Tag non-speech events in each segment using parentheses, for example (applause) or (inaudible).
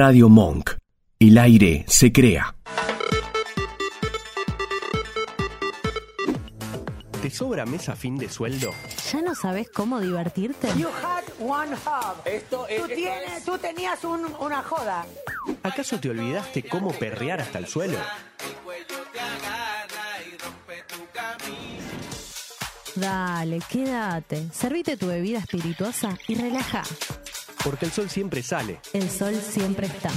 Radio Monk. El aire se crea. ¿Te sobra mes a fin de sueldo? ¿Ya no sabes cómo divertirte? You had one hub. Esto es- tú, esto tienes, tú tenías un- una joda. ¿Acaso te olvidaste cómo perrear hasta el suelo? Dale, quédate. Servite tu bebida espirituosa y relaja. Porque el sol siempre sale. El sol siempre está.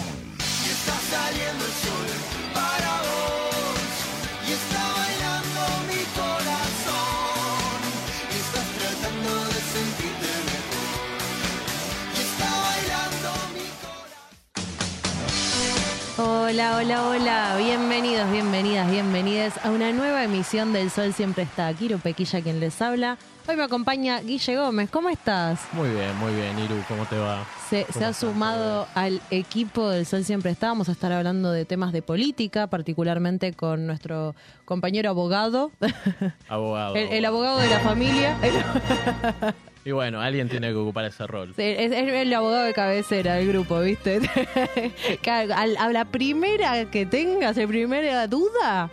Hola, hola, hola. Bienvenidos, bienvenidas, bienvenidas a una nueva emisión del Sol Siempre está. Kiro Pequilla quien les habla. Hoy me acompaña Guille Gómez. ¿Cómo estás? Muy bien, muy bien, Iru, ¿cómo te va? Se, ¿Cómo se ha sumado al equipo del Sol Siempre está. Vamos a estar hablando de temas de política, particularmente con nuestro compañero abogado, (laughs) Abogado. el, el abogado de la familia. (laughs) Y bueno, alguien tiene que ocupar ese rol. Sí, Es, es el abogado de cabecera del grupo, ¿viste? (laughs) A, a la primera que tengas, la primera duda.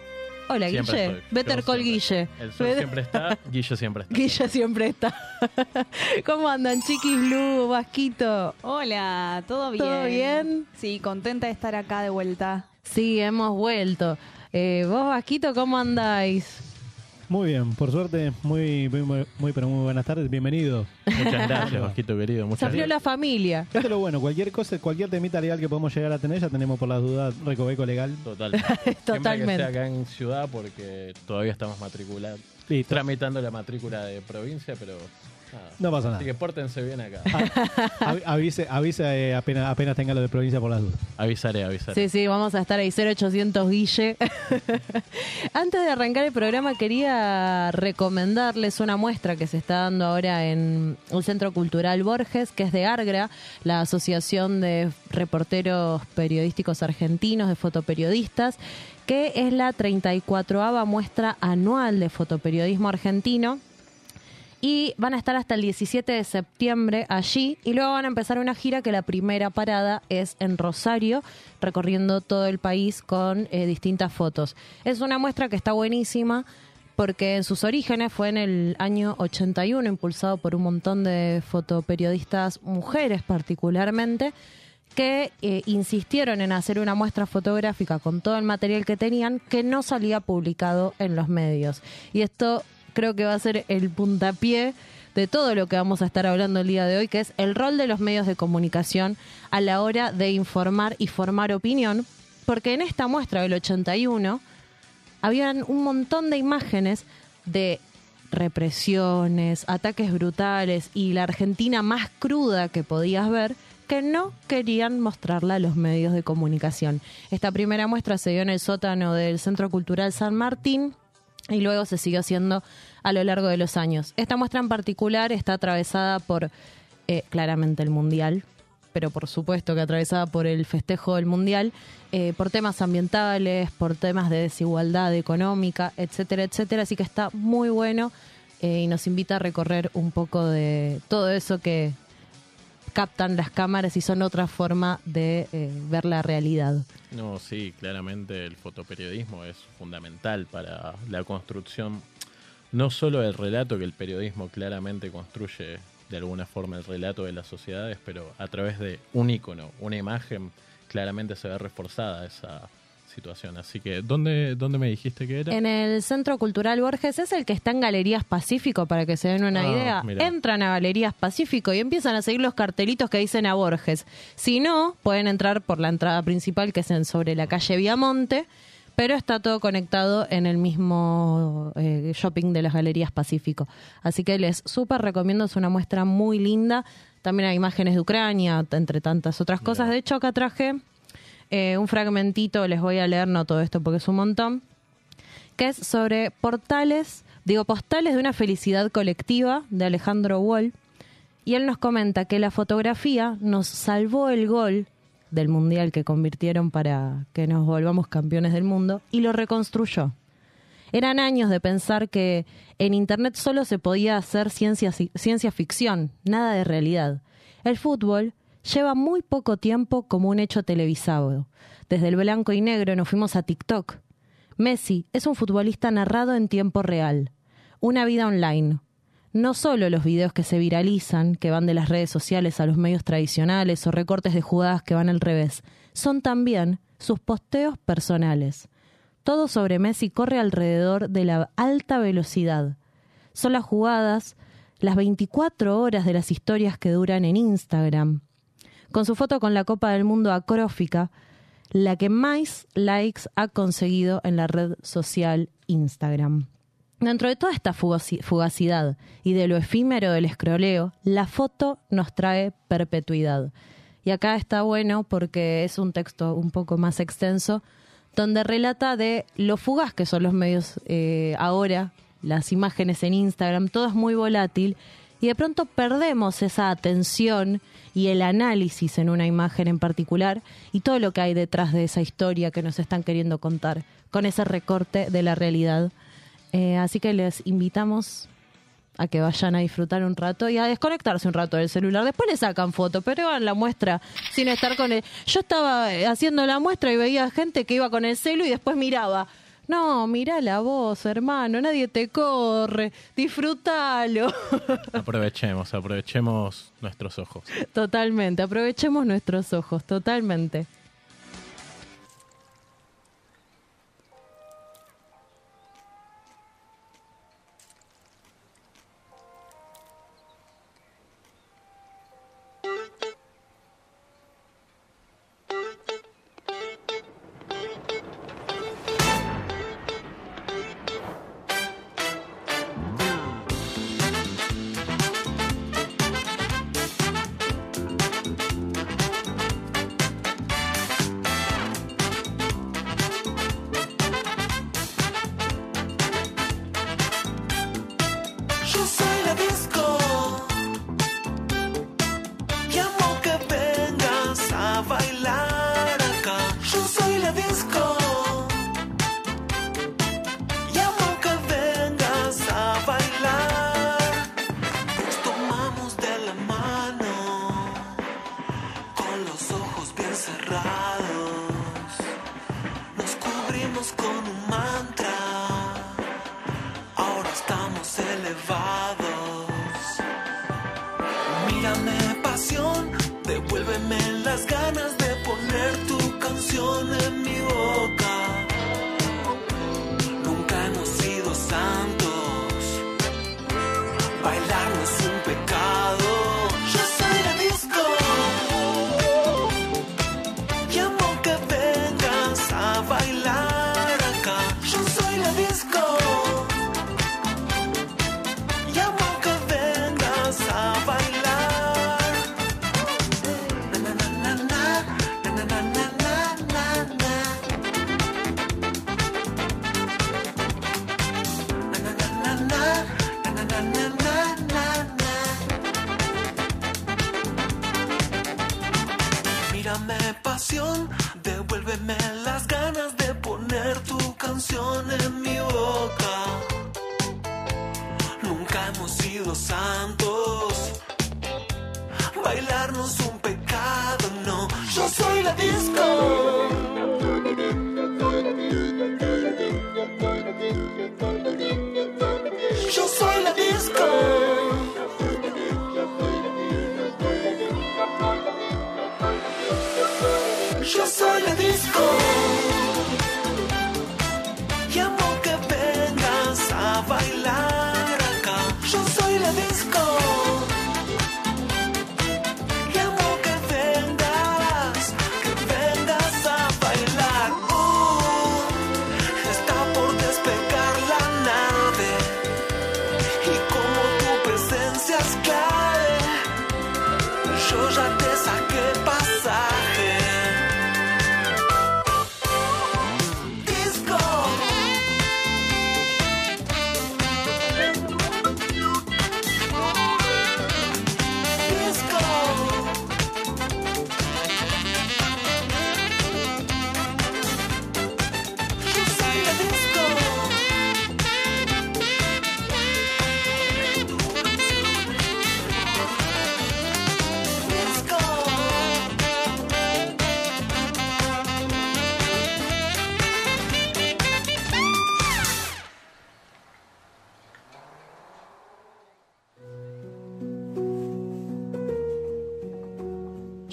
Hola, Siempre Guille. estoy. Better Yo call siempre. Guille. El sol Bet- siempre está, Guille siempre está. Guille siempre está. (laughs) ¿Cómo andan, chiquis Blue, Vasquito? Hola, ¿todo bien? ¿Todo bien? Sí, contenta de estar acá de vuelta. Sí, hemos vuelto. Eh, vos, Vasquito, ¿cómo andáis? Muy bien, por suerte, muy, muy, muy, muy, pero muy buenas tardes, bienvenido. Muchas gracias, Vasquito querido. Se Muchas abrió la familia. Esto es lo bueno, cualquier cosa, cualquier temita legal que podemos llegar a tener, ya tenemos por las dudas recoveco legal. Total. (laughs) Siempre Totalmente. que sea acá en ciudad porque todavía estamos matriculados. Listo, Tramitando la matrícula de provincia, pero. No pasa Así que nada. pórtense bien acá. (laughs) Avi- Avise, avise eh, apenas, apenas tenga lo de provincia por las dudas. Avisaré, avisaré. Sí, sí, vamos a estar ahí, 0800 Guille. (laughs) Antes de arrancar el programa, quería recomendarles una muestra que se está dando ahora en un centro cultural Borges, que es de Argra, la Asociación de Reporteros Periodísticos Argentinos, de Fotoperiodistas, que es la 34ava muestra anual de fotoperiodismo argentino y van a estar hasta el 17 de septiembre allí y luego van a empezar una gira que la primera parada es en Rosario, recorriendo todo el país con eh, distintas fotos. Es una muestra que está buenísima porque en sus orígenes fue en el año 81, impulsado por un montón de fotoperiodistas mujeres particularmente, que eh, insistieron en hacer una muestra fotográfica con todo el material que tenían que no salía publicado en los medios. Y esto creo que va a ser el puntapié de todo lo que vamos a estar hablando el día de hoy, que es el rol de los medios de comunicación a la hora de informar y formar opinión, porque en esta muestra del 81 habían un montón de imágenes de represiones, ataques brutales y la Argentina más cruda que podías ver que no querían mostrarla a los medios de comunicación. Esta primera muestra se dio en el sótano del Centro Cultural San Martín y luego se siguió haciendo a lo largo de los años. Esta muestra en particular está atravesada por eh, claramente el Mundial, pero por supuesto que atravesada por el festejo del Mundial, eh, por temas ambientales, por temas de desigualdad económica, etcétera, etcétera. Así que está muy bueno eh, y nos invita a recorrer un poco de todo eso que captan las cámaras y son otra forma de eh, ver la realidad. No, sí, claramente el fotoperiodismo es fundamental para la construcción, no solo del relato que el periodismo claramente construye de alguna forma el relato de las sociedades, pero a través de un icono, una imagen, claramente se ve reforzada esa situación. Así que, ¿dónde, dónde me dijiste que era? En el Centro Cultural Borges es el que está en Galerías Pacífico, para que se den una Ah, idea. mirá. Entran a Galerías Pacífico y empiezan a seguir los cartelitos que dicen a Borges. Si no, pueden entrar por la entrada principal, que es en, sobre la calle Viamonte, pero está todo conectado en el mismo eh, shopping de las Galerías Pacífico. Así que les súper recomiendo, es una muestra muy linda. También hay imágenes de Ucrania, entre tantas otras cosas. De hecho, acá traje eh, un fragmentito, les voy a leer, no todo esto porque es un montón, que es sobre portales, digo, postales de una felicidad colectiva de Alejandro Wall. Y él nos comenta que la fotografía nos salvó el gol del mundial que convirtieron para que nos volvamos campeones del mundo y lo reconstruyó. Eran años de pensar que en Internet solo se podía hacer ciencia, ciencia ficción, nada de realidad. El fútbol lleva muy poco tiempo como un hecho televisado. Desde el blanco y negro nos fuimos a TikTok. Messi es un futbolista narrado en tiempo real. Una vida online. No solo los videos que se viralizan, que van de las redes sociales a los medios tradicionales o recortes de jugadas que van al revés, son también sus posteos personales. Todo sobre Messi corre alrededor de la alta velocidad. Son las jugadas, las 24 horas de las historias que duran en Instagram. Con su foto con la Copa del Mundo acrófica, la que más likes ha conseguido en la red social Instagram. Dentro de toda esta fugaci- fugacidad y de lo efímero del escroleo, la foto nos trae perpetuidad. Y acá está bueno porque es un texto un poco más extenso, donde relata de lo fugaz que son los medios eh, ahora, las imágenes en Instagram, todo es muy volátil y de pronto perdemos esa atención y el análisis en una imagen en particular y todo lo que hay detrás de esa historia que nos están queriendo contar con ese recorte de la realidad. Eh, así que les invitamos a que vayan a disfrutar un rato y a desconectarse un rato del celular. Después le sacan foto, pero hagan la muestra sin estar con el... Yo estaba haciendo la muestra y veía gente que iba con el celu y después miraba. No, mira la voz, hermano, nadie te corre, disfrútalo. (laughs) Aprovechemos, aprovechemos nuestros ojos. totalmente, aprovechemos nuestros ojos, totalmente.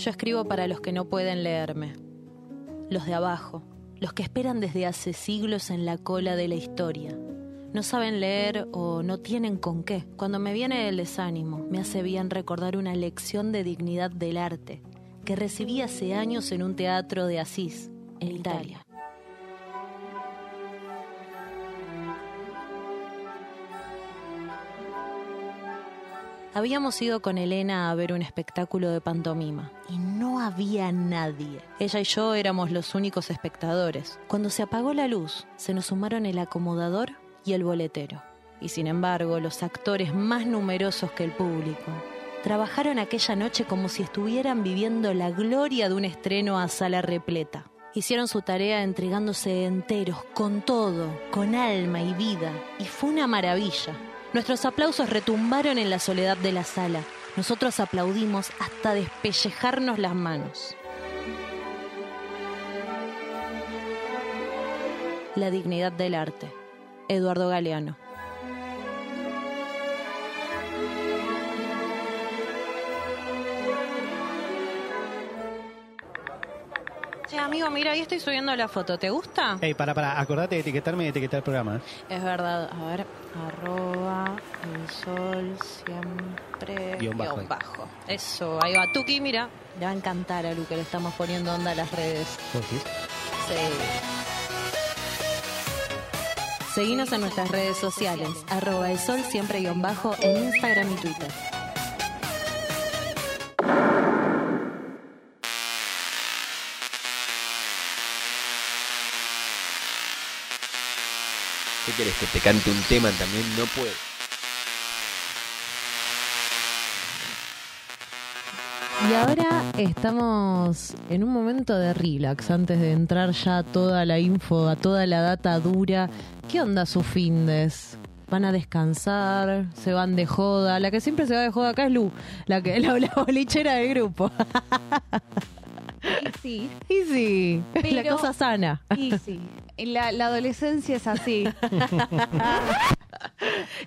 Yo escribo para los que no pueden leerme, los de abajo, los que esperan desde hace siglos en la cola de la historia. No saben leer o no tienen con qué. Cuando me viene el desánimo, me hace bien recordar una lección de dignidad del arte que recibí hace años en un teatro de Asís, en Italia. Habíamos ido con Elena a ver un espectáculo de pantomima y no había nadie. Ella y yo éramos los únicos espectadores. Cuando se apagó la luz, se nos sumaron el acomodador y el boletero. Y sin embargo, los actores más numerosos que el público trabajaron aquella noche como si estuvieran viviendo la gloria de un estreno a sala repleta. Hicieron su tarea entregándose enteros, con todo, con alma y vida, y fue una maravilla. Nuestros aplausos retumbaron en la soledad de la sala. Nosotros aplaudimos hasta despellejarnos las manos. La dignidad del arte. Eduardo Galeano. Amigo, mira, ahí estoy subiendo la foto. ¿Te gusta? Ey, para, para, acordate de etiquetarme y etiquetar el programa. ¿eh? Es verdad. A ver, arroba el sol siempre Guión bajo. bajo. Eso, ahí va. Tuki, mira. Le va a encantar a Lu que le estamos poniendo onda a las redes. ¿Vos sí? Sí. Seguinos en nuestras redes sociales, arroba el sol siempre guion bajo en Instagram y Twitter. ¿Qué querés que te cante un tema también? No puedo. Y ahora estamos en un momento de relax antes de entrar ya a toda la info, a toda la data dura. ¿Qué onda sus findes? ¿Van a descansar? ¿Se van de joda? La que siempre se va de joda acá es Lu, la, que, (laughs) la, la bolichera del grupo. (laughs) Sí, Y sí, (laughs) la Pero- cosa sana. y sí. La, la adolescencia es así. (laughs)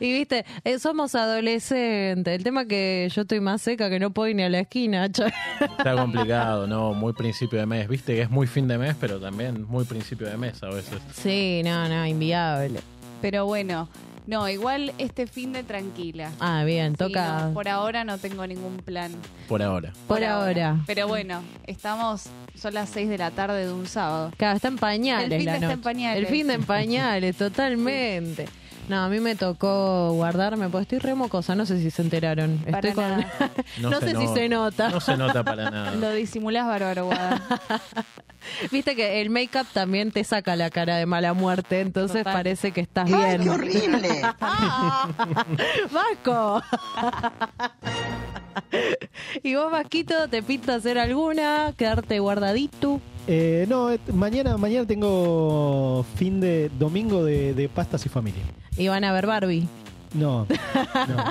Y viste, eh, somos adolescentes. El tema que yo estoy más seca que no puedo ir ni a la esquina. (laughs) Está complicado, ¿no? Muy principio de mes. Viste que es muy fin de mes, pero también muy principio de mes a veces. Sí, no, no, inviable. Pero bueno, no, igual este fin de tranquila. Ah, bien, Sí, toca no, por ahora no tengo ningún plan. Por ahora. por ahora. Pero bueno, estamos, son las 6 de la tarde de un sábado. Claro, está en pañales El fin la de está en pañales. El fin de en pañales, (laughs) totalmente. No, a mí me tocó guardarme, pues estoy remocosa, no sé si se enteraron. Para Estoy con... nada. (laughs) No, sé si se nota. No se nota para nada. (laughs) Lo disimulás bárbaro, Guada. (laughs) Viste que el make-up también te saca la cara de mala muerte, entonces Total. parece que estás bien. ¡Qué horrible! ¡Vasco! ¿Y vos, Vasquito, te pinta hacer alguna? ¿Quedarte guardadito? Eh, no, eh, mañana, mañana tengo fin de domingo de, de pastas y familia. ¿Y van a ver Barbie? No, (laughs) no.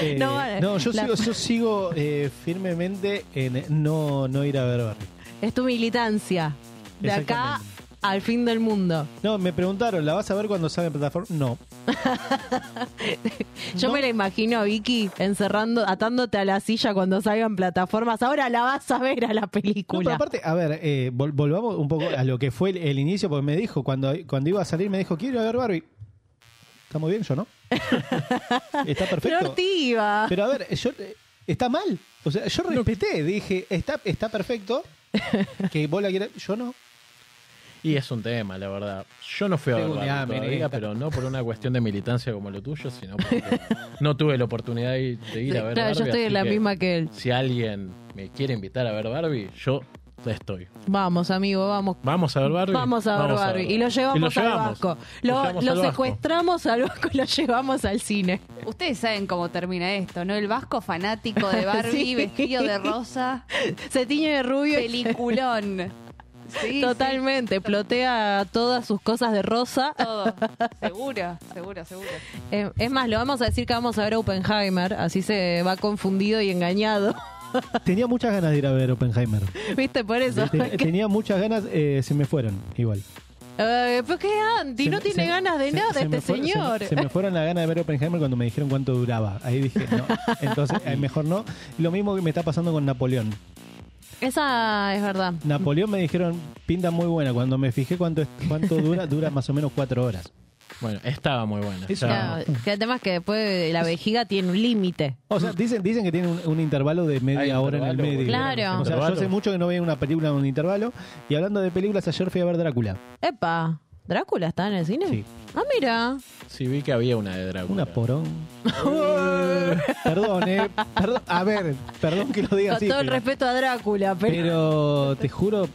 Eh, No, vale. no, yo La- sigo, yo sigo eh, firmemente en no, no ir a ver Barbie. Es tu militancia. De acá Exactamente. Al fin del mundo. No, me preguntaron, ¿la vas a ver cuando salga en plataforma? No. (laughs) Yo No. me la imagino a Vicky encerrando, atándote a la silla cuando salgan plataformas. Ahora la vas a ver a la No, pero película. aparte, a ver, eh, vol- volvamos un poco a lo que fue el, el inicio, porque me dijo, cuando, cuando iba a salir, me dijo, quiero ver Barbie. Está muy bien, yo no. (laughs) Está perfecto. Flortiva. Pero a ver, yo eh, está mal. O sea, yo respeté, dije, está, está perfecto. (laughs) Que vos la quieras. Yo no. Y es un tema, la verdad. Yo no fui a ver Tengo Barbie mi hambre, todavía, pero no por una cuestión de militancia como lo tuyo, sino porque (laughs) no tuve la oportunidad de ir Sí, a ver claro, Barbie. yo estoy en la que misma que él. Si alguien me quiere invitar a ver Barbie, yo estoy. Vamos, amigo, vamos. ¿Vamos a ver Barbie? Vamos a ver Barbie. Y lo llevamos, al Vasco. Lo, llevamos lo al Vasco. secuestramos al Vasco y lo llevamos al cine. Ustedes saben cómo termina esto, ¿no? El vasco fanático de (laughs) Barbie, Sí. vestido de rosa, Se tiñe de rubio. y- peliculón. (laughs) Sí, Totalmente. Plotea todas sus cosas de rosa. todo. (laughs) Seguro, seguro, seguro. Eh, es más, lo vamos a decir que vamos a ver Oppenheimer. Así se va confundido y engañado. (laughs) Tenía muchas ganas de ir a ver Oppenheimer. ¿Viste? Por eso. Ten- (laughs) tenía muchas ganas, eh, se me fueron, igual. Eh, ¿Pero qué Andy? Se no tiene se- ganas de se- nada este fue- señor. Se, me fueron las ganas de ver Oppenheimer cuando me dijeron cuánto duraba. Ahí dije, no. Entonces, eh, mejor no. Lo mismo que me está pasando con Napoleón. Esa es verdad. Napoleón me dijeron, pinta muy buena. Cuando me fijé cuánto, es- cuánto dura, dura más o menos cuatro horas. Bueno, estaba muy buena. Estaba- Claro, que el tema es que después la vejiga tiene un límite. O sea, dicen, dicen que tiene un, un intervalo de media Hay hora en el intervalo, medio. Claro. O sea, yo Intervalo. hace mucho que no veo una película en un intervalo. Y hablando de películas, ayer fui a ver Drácula. Epa, ¿Drácula está en el cine? Sí. Ah, mira. Sí, vi que había una de Drácula. Una porón. (laughs) perdón, eh. Perdón, a ver, perdón que lo diga Con así. todo el pero- respeto a Drácula, pero... Pero te juro,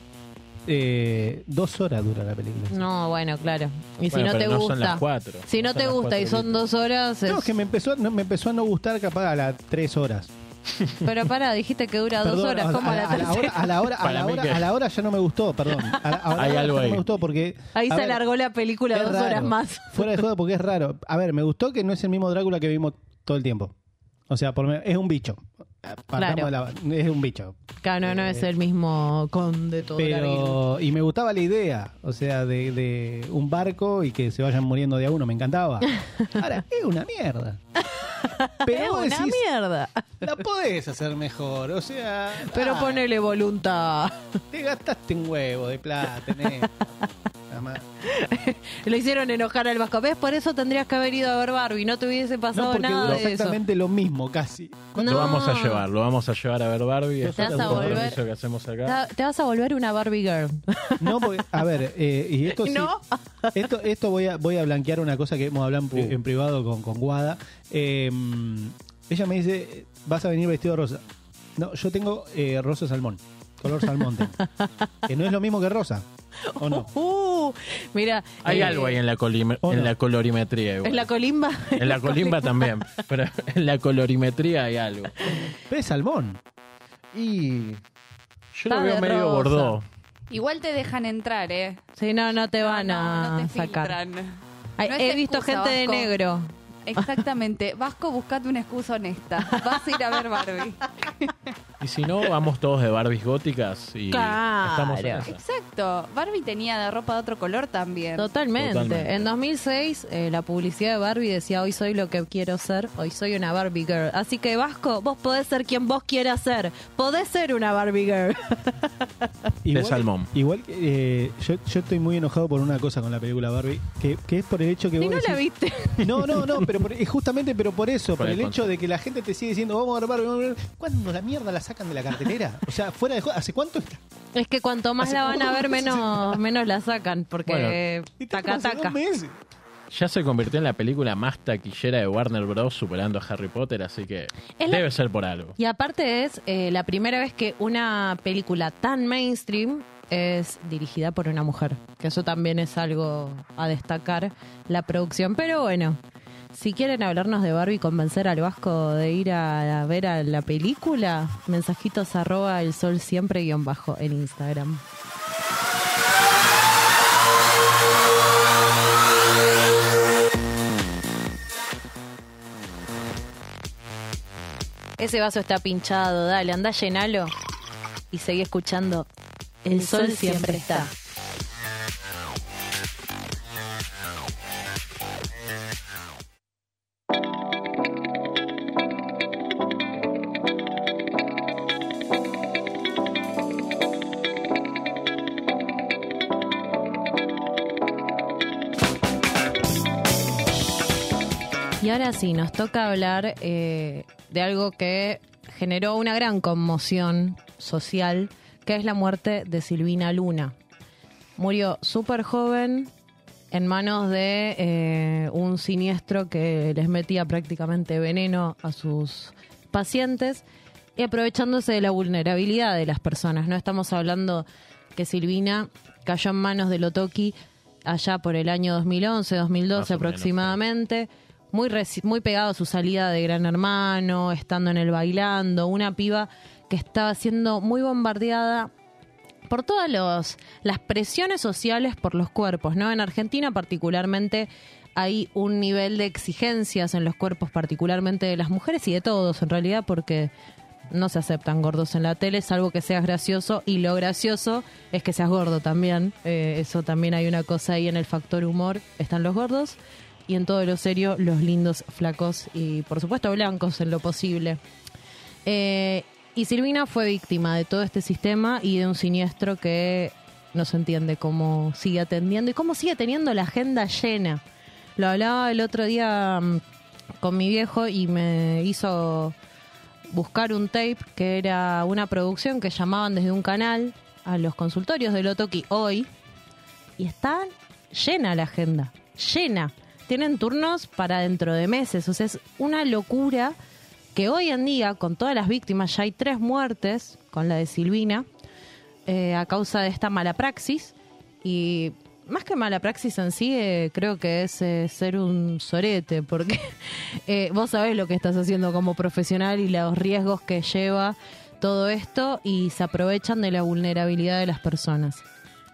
eh, dos horas dura la película. No, bueno, claro. Y si no pero te no gusta... son las cuatro. Si no te gusta y son dos horas... es- No, es que me empezó, no, me empezó a no gustar capaz a las tres horas. Pero pará, dijiste que dura dos Perdón, horas. a- ¿Cómo a, la a la hora, a la hora, a Para la mí hora, que- a la hora ya no me gustó, perdón. A la, a la Hay hora algo ya no ahí. me gustó porque Ahí a se ver, alargó la película es dos raro. horas más. Fuera de juego porque es raro. A ver, me gustó que no es el mismo Drácula que vimos todo el tiempo. O sea, por, es un bicho. Claro. la- es un bicho. Claro, no, no es el mismo conde todo Pero, y me gustaba la idea, o sea, de, de un barco y que se vayan muriendo de a uno, me encantaba. (laughs) Ahora, es una mierda. Pero Es una decís, mierda. la podés hacer mejor, o sea. Pero ah, ponele voluntad. Te gastaste un huevo de plata en esto. (laughs) Lo hicieron enojar al Vasco. ¿Ves? Por eso tendrías que haber ido a ver Barbie. No te hubiese pasado nada duró de eso. exactamente lo mismo, casi. No. Lo vamos a llevar, lo vamos a llevar a ver Barbie. Te vas es a volver- compromiso que hacemos acá. te vas a volver una Barbie girl. No, porque, a ver, eh, y esto (laughs) sí. ¿No? Esto, esto voy a, voy a blanquear una cosa que hemos hablado en, pri- en privado con, con Guada. Eh, ella me dice, vas a venir vestido de rosa. No, yo tengo eh, rosa salmón, color salmón. que no es lo mismo que rosa, ¿o no? (laughs) Uh, mira. Hay eh, algo ahí en la, colime- ¿O no? en la colorimetría. igual. En la colimba. En la (laughs) colimba también, pero en la colorimetría hay algo. Pero es salmón. Y yo Está lo veo medio rosa. bordó. Igual te dejan entrar, ¿eh? Sí, no, no te van No, a no te sacar. Ay, he visto gente de negro. Exactamente. Vasco, buscate una excusa honesta. Vas a ir a ver Barbie. (laughs) Y si no, vamos todos de Barbies góticas y Claro. estamos en esa. Exacto. Barbie tenía de ropa de otro color también. Totalmente. Totalmente. En 2006, eh, la publicidad de Barbie decía: Hoy soy lo que quiero ser, hoy soy una Barbie girl. Así que, Vasco, vos podés ser quien vos quieras ser. Podés ser una Barbie girl. (laughs) Igual, salmón. Igual que eh, yo, yo estoy muy enojado por una cosa con la película Barbie, que, que es por el hecho que Y vos no la decís- viste. (laughs) No, no, no, pero por- es justamente pero por eso, por, Por el, el hecho de que la gente te sigue diciendo, vamos a ver Barbie, vamos a ver Barbie". ¿Cuándo la mierda la sacan de la cartelera? O sea, fuera de juego, ¿hace cuánto está? Es que cuanto más la van a ver, menos, (laughs) menos la sacan. Porque Bueno. Taca, meses. Ya se convirtió en la película más taquillera de Warner Bros. superando a Harry Potter, así que Es la- debe ser por algo. Y aparte es eh, la primera vez que una película tan mainstream es dirigida por una mujer. Que eso también es algo a destacar, la producción. Pero bueno, si quieren hablarnos de Barbie y convencer al Vasco de ir a, a ver a la película, mensajitos arroba el sol siempre guion bajo en Instagram. Ese vaso está pinchado, dale, anda llenalo y seguí escuchando. El, sol, siempre está. Ahora sí, nos toca hablar eh, de algo que generó una gran conmoción social, que es la muerte de Silvina Luna. Murió súper joven en manos de eh, un siniestro que les metía prácticamente veneno a sus pacientes y aprovechándose de la vulnerabilidad de las personas. No estamos hablando que Silvina cayó en manos de Lotoki allá por el año 2011, 2012 Más o menos, aproximadamente. Muy, muy pegado a su salida de Gran Hermano, estando en el bailando, una piba que estaba siendo muy bombardeada por todas los- las presiones sociales por los cuerpos, ¿no? En Argentina particularmente hay un nivel de exigencias en los cuerpos, particularmente de las mujeres y de todos en realidad, porque no se aceptan gordos en la tele, salvo que seas gracioso, y lo gracioso es que seas gordo también. Eh, eso también hay una cosa ahí en el factor humor, están los gordos, y en todo lo serio, los lindos, flacos y por supuesto blancos en lo posible. Eh, Y Silvina fue víctima de todo este sistema y de un siniestro que no se entiende cómo sigue atendiendo y cómo sigue teniendo la agenda llena. Lo hablaba el otro día mm, con mi viejo y me hizo buscar un tape que era una producción que llamaban desde un canal a los consultorios de Lotoki hoy y está llena la agenda, llena. Tienen turnos para dentro de meses, o sea, es una locura que hoy en día, con todas las víctimas, ya hay tres muertes, con la de Silvina, eh, a causa de esta mala praxis. Y más que mala praxis en sí, eh, creo que es eh, ser un sorete, porque (laughs) eh, vos sabés lo que estás haciendo como profesional y los riesgos que lleva todo esto y se aprovechan de la vulnerabilidad de las personas.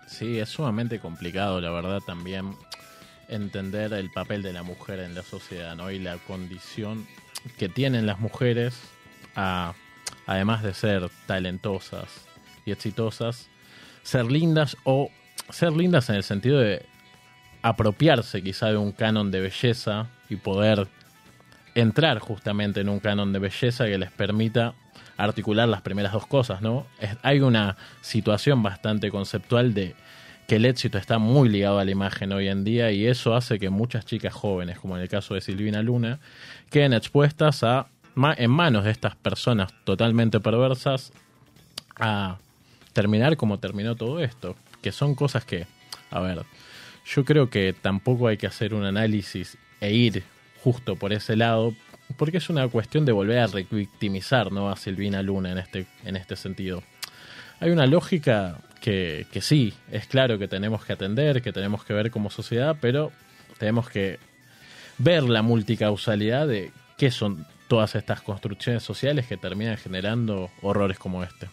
Sí, es sumamente complicado, la verdad, también entender el papel de la mujer en la sociedad, ¿no? Y la condición que tienen las mujeres, a, además de ser talentosas y exitosas, ser lindas o ser lindas en el sentido de apropiarse quizá de un canon de belleza y poder entrar justamente en un canon de belleza que les permita articular las primeras dos cosas, ¿no? Es- hay una situación bastante conceptual de que el éxito está muy ligado a la imagen hoy en día y eso hace que muchas chicas jóvenes, como en el caso de Silvina Luna, queden expuestas a en manos de estas personas totalmente perversas a terminar como terminó todo esto, que son cosas que, a ver, yo creo que tampoco hay que hacer un análisis e ir justo por ese lado, porque es una cuestión de volver a revictimizar ¿no? a Silvina Luna en este, en este sentido. Hay una lógica que, sí, es claro que tenemos que atender, que tenemos que ver como sociedad, pero tenemos que ver la multicausalidad de qué son todas estas construcciones sociales que terminan generando horrores como este.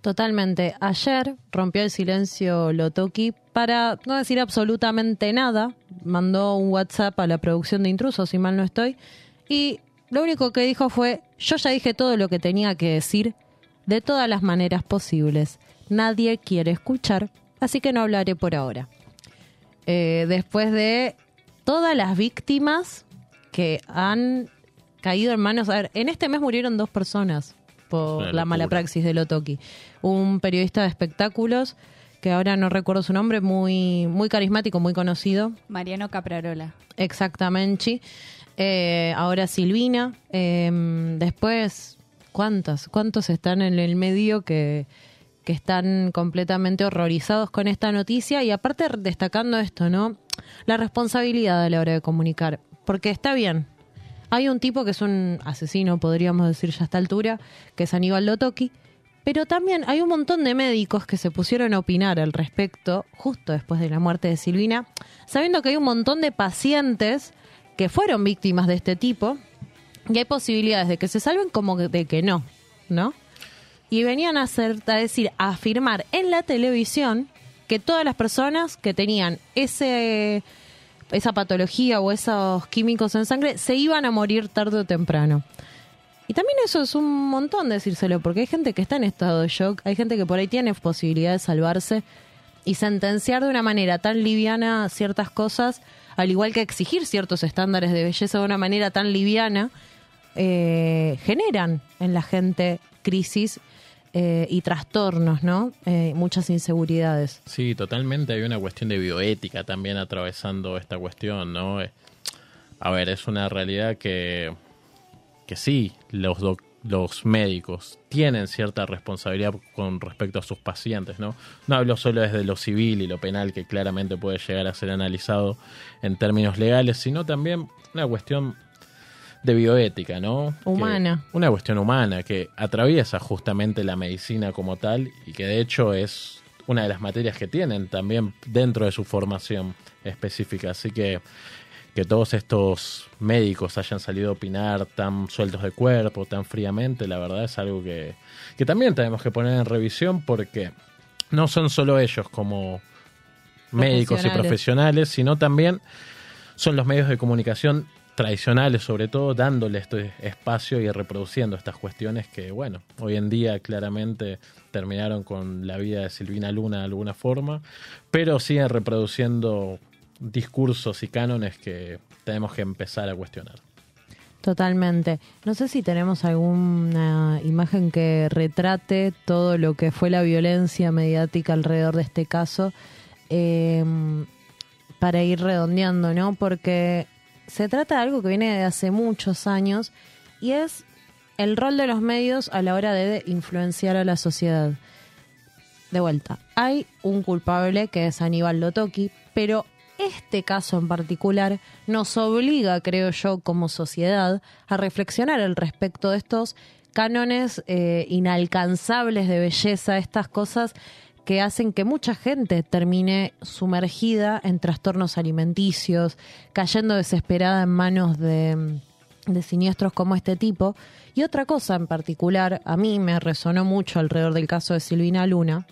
Totalmente. Ayer rompió el silencio Lotoki para no decir absolutamente nada. Mandó un WhatsApp a la producción de intrusos, si mal no estoy. Y lo único que dijo fue, yo ya dije todo lo que tenía que decir de todas las maneras posibles. Nadie quiere escuchar, así que no hablaré por ahora. Eh, después de todas las víctimas que han caído en manos... A ver, en este mes murieron dos personas por la mala praxis de Lotoki. Un periodista de espectáculos, que ahora no recuerdo su nombre, muy, muy carismático, muy conocido, Mariano Caprarola. exactamente. Eh, ahora Silvina. Eh, después, ¿cuántos? ¿Cuántos están en el medio que, que están completamente horrorizados con esta noticia? Y aparte destacando esto, ¿no? La responsabilidad a la hora de comunicar. Porque está bien. Hay un tipo que es un asesino, podríamos decir ya a esta altura, que es Aníbal Lotoki. Pero también hay un montón de médicos que se pusieron a opinar al respecto justo después de la muerte de Silvina, sabiendo que hay un montón de pacientes que fueron víctimas de este tipo y hay posibilidades de que se salven como de que no, ¿no? Y venían a hacer, a decir, a afirmar en la televisión que todas las personas que tenían ese esa patología o esos químicos en sangre se iban a morir tarde o temprano. Y también eso es un montón decírselo, porque hay gente que está en estado de shock, hay gente que por ahí tiene posibilidad de salvarse y sentenciar de una manera tan liviana ciertas cosas, al igual que exigir ciertos estándares de belleza de una manera tan liviana, eh, generan en la gente crisis eh, y trastornos, ¿no? Eh, muchas inseguridades. Sí, totalmente. Hay una cuestión de bioética también atravesando esta cuestión, ¿no? Eh, A ver, es una realidad que, que sí, los, los médicos tienen cierta responsabilidad con respecto a sus pacientes, ¿no? No hablo solo desde lo civil y lo penal, que claramente puede llegar a ser analizado en términos legales, sino también una cuestión de bioética, ¿no? Que- Humana. una cuestión humana que atraviesa justamente la medicina como tal y que de hecho es una de las materias que tienen también dentro de su formación específica. Así que que todos estos médicos hayan salido a opinar tan sueltos de cuerpo, tan fríamente, la verdad es algo que, que también tenemos que poner en revisión porque no son solo ellos como médicos y profesionales, sino también son los medios de comunicación tradicionales, sobre todo, dándole este espacio y reproduciendo estas cuestiones que, bueno, hoy en día claramente terminaron con la vida de Silvina Luna de alguna forma, pero siguen reproduciendo discursos y cánones que tenemos que empezar a cuestionar. Totalmente. No sé si tenemos alguna imagen que retrate todo lo que fue la violencia mediática alrededor de este caso eh, para ir redondeando, ¿no? Porque se trata de algo que viene de hace muchos años y es el rol de los medios a la hora de influenciar a la sociedad. De vuelta, hay un culpable que es Aníbal Lotoki, pero este caso en particular nos obliga, creo yo, como sociedad, a reflexionar al respecto de estos cánones eh, inalcanzables de belleza, estas cosas que hacen que mucha gente termine sumergida en trastornos alimenticios, cayendo desesperada en manos de, de siniestros como este tipo. Y otra cosa en particular, a mí me resonó mucho alrededor del caso de Silvina Luna,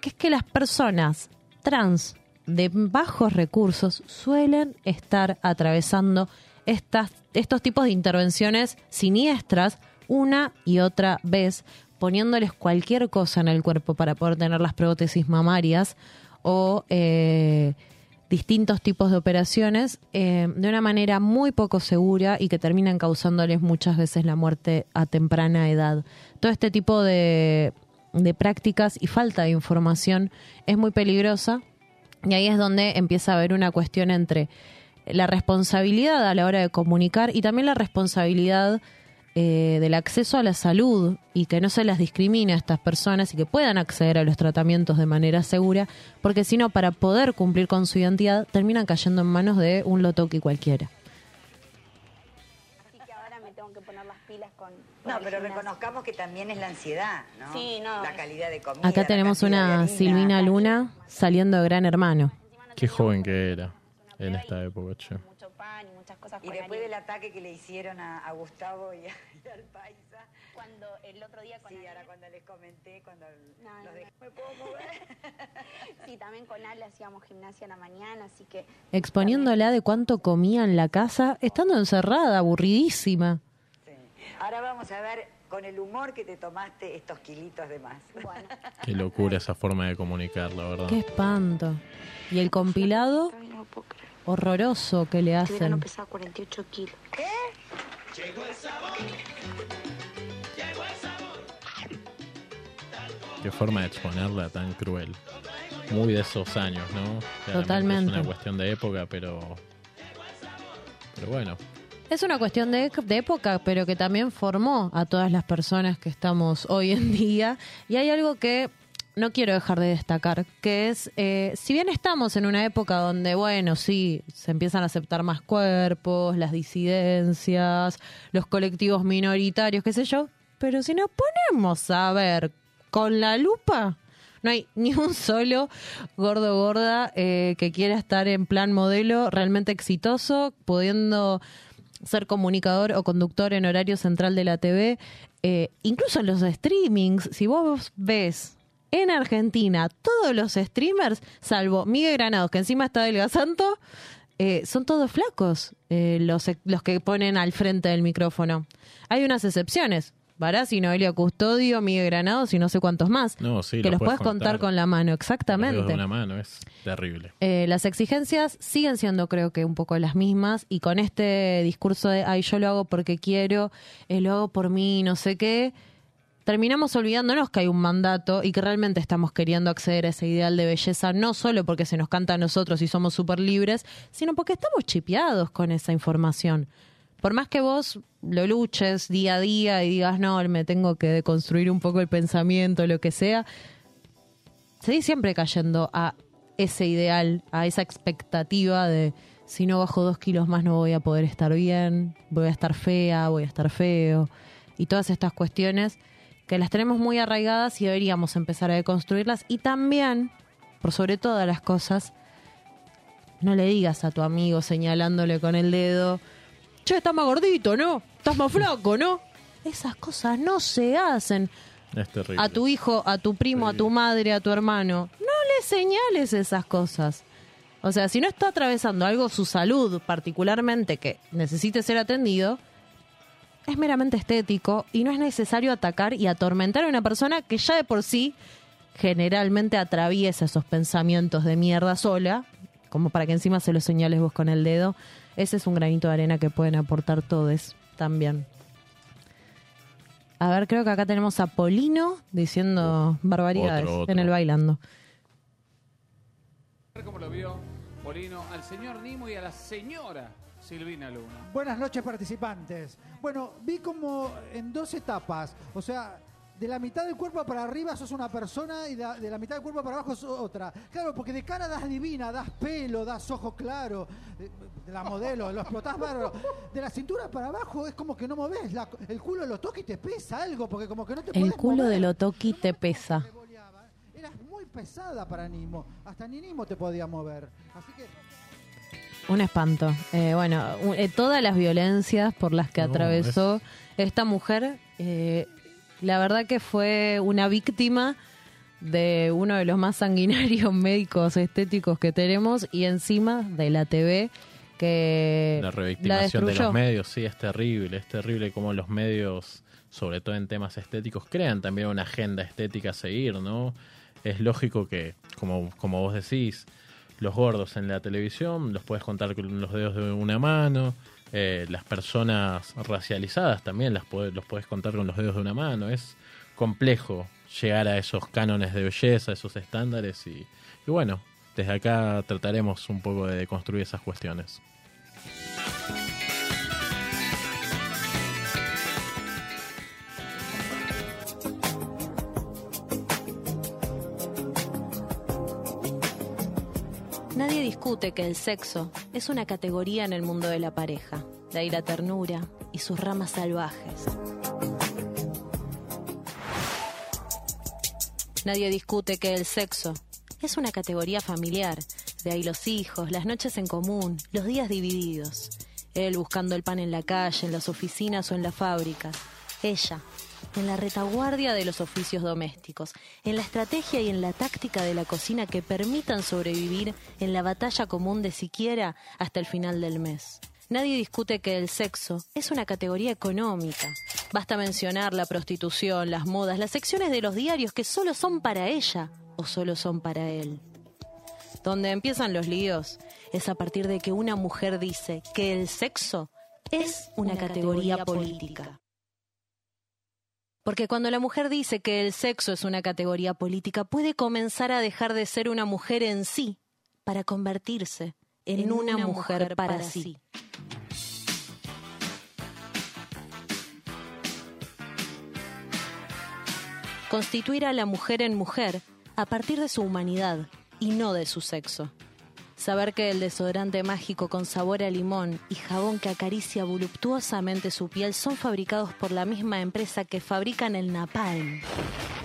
que es que las personas trans de bajos recursos suelen estar atravesando estas, estos tipos de intervenciones siniestras una y otra vez, poniéndoles cualquier cosa en el cuerpo para poder tener las prótesis mamarias o eh, distintos tipos de operaciones eh, de una manera muy poco segura y que terminan causándoles muchas veces la muerte a temprana edad. Todo este tipo de, de prácticas y falta de información es muy peligrosa y ahí es donde empieza a haber una cuestión entre la responsabilidad a la hora de comunicar y también la responsabilidad eh, del acceso a la salud y que no se las discrimine a estas personas y que puedan acceder a los tratamientos de manera segura, porque si no, para poder cumplir con su identidad, terminan cayendo en manos de un lotoki cualquiera. Así que ahora me tengo que poner las pilas con. con No, pero reconozcamos que también es la ansiedad, ¿no? Sí, no, La calidad de comida. Acá tenemos una harina. Silvina Luna saliendo de Gran Hermano. Qué joven que era en esta época, che. Mucho pan y muchas cosas Y después del ataque que le hicieron a, a Gustavo y, a- (laughs) y al paisa. Cuando el otro día con Sí, Ale- ahora cuando les comenté, cuando No, los no. dejé, me puedo mover. (laughs) Sí, también con Ale hacíamos gimnasia en la mañana, así que. Exponiéndola de cuánto comía en la casa, estando encerrada, aburridísima. Sí. Ahora vamos a ver con el humor que te tomaste estos kilitos de más. Bueno, (laughs) Qué locura esa forma de comunicar, la verdad. Qué espanto. Y el compilado todavía no lo puedo creer. Horroroso que le Este verano hacen. pesaba 48 kilos. Qué forma de exponerla tan cruel. Muy de esos años, ¿no? Claramente Totalmente. Es una cuestión de época, pero. Pero bueno, Es una cuestión de, de época, pero que también formó a todas las personas que estamos hoy en día. Y hay algo que no quiero dejar de destacar, que es, eh, si bien estamos en una época donde, bueno, sí, se empiezan a aceptar más cuerpos, las disidencias, los colectivos minoritarios, qué sé yo, pero si nos ponemos a ver con la lupa, no hay (laughs) ni un solo gordo gorda eh, que quiera estar en plan modelo realmente exitoso, pudiendo ser comunicador o conductor en horario central de la TV. Eh, incluso en los streamings, si vos ves en Argentina todos los streamers, salvo Miguel Granados, que encima está delgazando, eh, son todos flacos eh, los, los que ponen al frente del micrófono. Hay unas excepciones. Barassi, Noelia Custodio, Miguel Granados y no sé cuántos más. No, sí, que los los puedes contar contar. con la mano, exactamente. de una mano es terrible. Eh, las exigencias siguen siendo creo que un poco las mismas y con este discurso de, ay, yo lo hago porque quiero, eh, lo hago por mí, no sé qué, terminamos olvidándonos que hay un mandato y que realmente estamos queriendo acceder a ese ideal de belleza, no solo porque se nos canta a nosotros y somos súper libres, sino porque estamos chipeados con esa información. Por más que vos lo luches día a día y digas, no, me tengo que deconstruir un poco el pensamiento, lo que sea, seguís siempre cayendo a ese ideal, a esa expectativa de si no bajo dos kilos más no voy a poder estar bien, voy a estar fea, voy a estar feo, y todas estas cuestiones que las tenemos muy arraigadas y deberíamos empezar a deconstruirlas y también, por sobre todas las cosas, no le digas a tu amigo señalándole con el dedo, che, estás más gordito, ¿no? Estás más flaco, ¿no? Esas cosas no se hacen Es terrible. a tu hijo, a tu primo, a tu madre, a tu hermano. No le señales esas cosas. O sea, si no está atravesando algo su salud particularmente que necesite ser atendido, es meramente estético y no es necesario atacar y atormentar a una persona que ya de por sí generalmente atraviesa esos pensamientos de mierda sola, como para que encima se los señales vos con el dedo. Ese es un granito de arena que pueden aportar todos también. A ver, creo que acá tenemos a Polino diciendo barbaridades otro, otro. en el bailando. ¿Cómo lo vio Polino al señor Nimo y a la señora Silvina Luna? Buenas noches participantes. Bueno, vi como en dos etapas, o sea, de la mitad del cuerpo para arriba sos una persona y de, de la mitad del cuerpo para abajo sos otra. Claro, porque de cara das divina, das pelo, das ojo claro, de la modelo, lo explotás bárbaro. De la cintura para abajo es como que no moves, la- el culo lo toca y te pesa algo, porque como que no te El culo mover. de Lotoki te pesa. Eras muy pesada para Nimo, hasta ni Nimo te podía mover. Así que Un espanto. Eh, bueno, eh, todas las violencias por las que No, atravesó esta mujer, eh, la verdad que fue una víctima de uno de los más sanguinarios (laughs) médicos estéticos que tenemos y encima de la TV que La revictimación de los medios, sí, es terrible. Es terrible cómo los medios, sobre todo en temas estéticos, crean también una agenda estética a seguir, ¿no? Es lógico que, como, como vos decís, los gordos en la televisión los puedes contar con los dedos de una mano. eh, las personas racializadas también las puede- los puedes contar con los dedos de una mano. Es complejo llegar a esos cánones de belleza, esos estándares y, y bueno, desde acá trataremos un poco de construir esas cuestiones. Discute que el sexo es una categoría en el mundo de la pareja, de ahí la ternura y sus ramas salvajes. Nadie discute que el sexo es una categoría familiar, de ahí los hijos, las noches en común, los días divididos. Él buscando el pan en la calle, en las oficinas o en la fábrica. Ella, en la retaguardia de los oficios domésticos, en la estrategia y en la táctica de la cocina que permitan sobrevivir en la batalla común de siquiera hasta el final del mes. Nadie discute que el sexo es una categoría económica. Basta mencionar la prostitución, las modas, las secciones de los diarios que solo son para ella o solo son para él. Donde empiezan los líos es a partir de que una mujer dice que el sexo es una, categoría, política. Porque cuando la mujer dice que el sexo es una categoría política, puede comenzar a dejar de ser una mujer en sí para convertirse en, una, mujer, para, sí. Constituir a la mujer en mujer a partir de su humanidad y no de su sexo. Saber que el desodorante mágico con sabor a limón y jabón que acaricia voluptuosamente su piel son fabricados por la misma empresa que fabrican el napalm.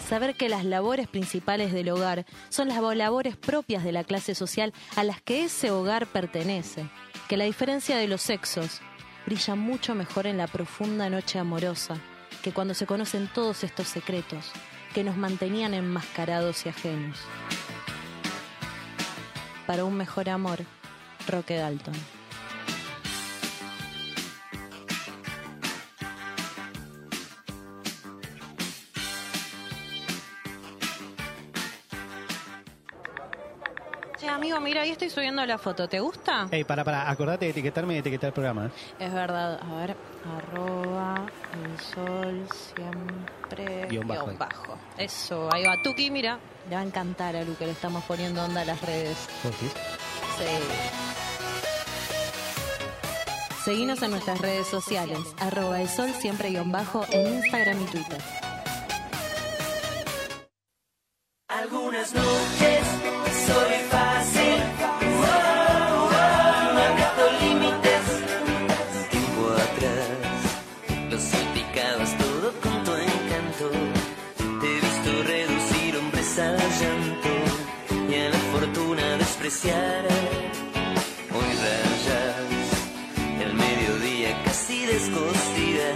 Saber que las labores principales del hogar son las labores propias de la clase social a las que ese hogar pertenece. Que la diferencia de los sexos brilla mucho mejor en la profunda noche amorosa que cuando se conocen todos estos secretos que nos mantenían enmascarados y ajenos. Para un mejor amor, Roque Dalton. Mira, ahí estoy subiendo la foto. ¿Te gusta? Ey, para, para, acordate de etiquetarme y de etiquetar el programa. ¿eh? Es verdad. A ver, arroba el sol siempre Guión bajo. guion bajo. Eso, ahí va. Tuki, mira. Le va a encantar a Lu que le estamos poniendo onda a las redes. ¿Vos sí? Sí. Seguinos en nuestras redes sociales, arroba el sol siempre guion bajo en Instagram y Twitter. Despreciar. Hoy rayas el mediodía casi descosida.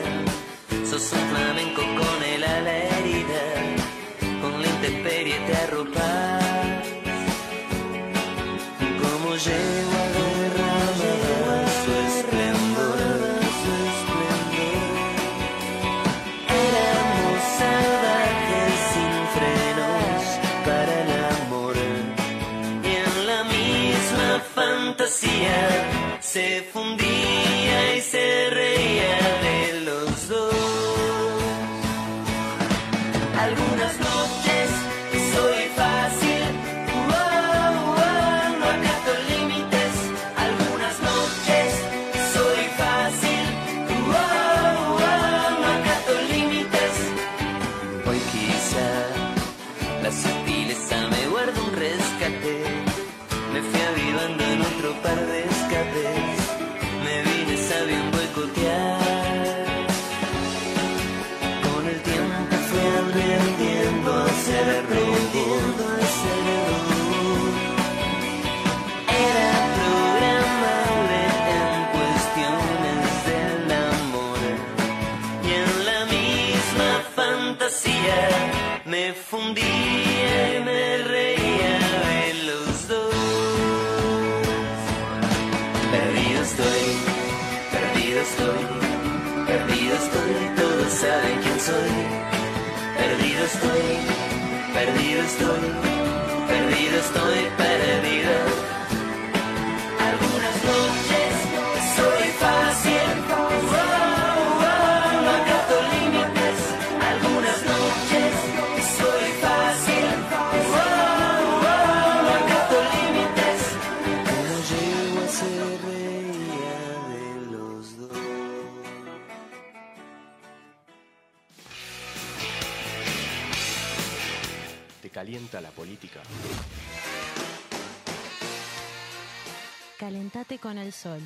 Sos un flamenco con el ala herida, con la intemperie te arropas. Como llego algunas noches. Soy. Perdido estoy, perdido estoy, perdido estoy, perdido. Calienta la política? Calentate con el sol.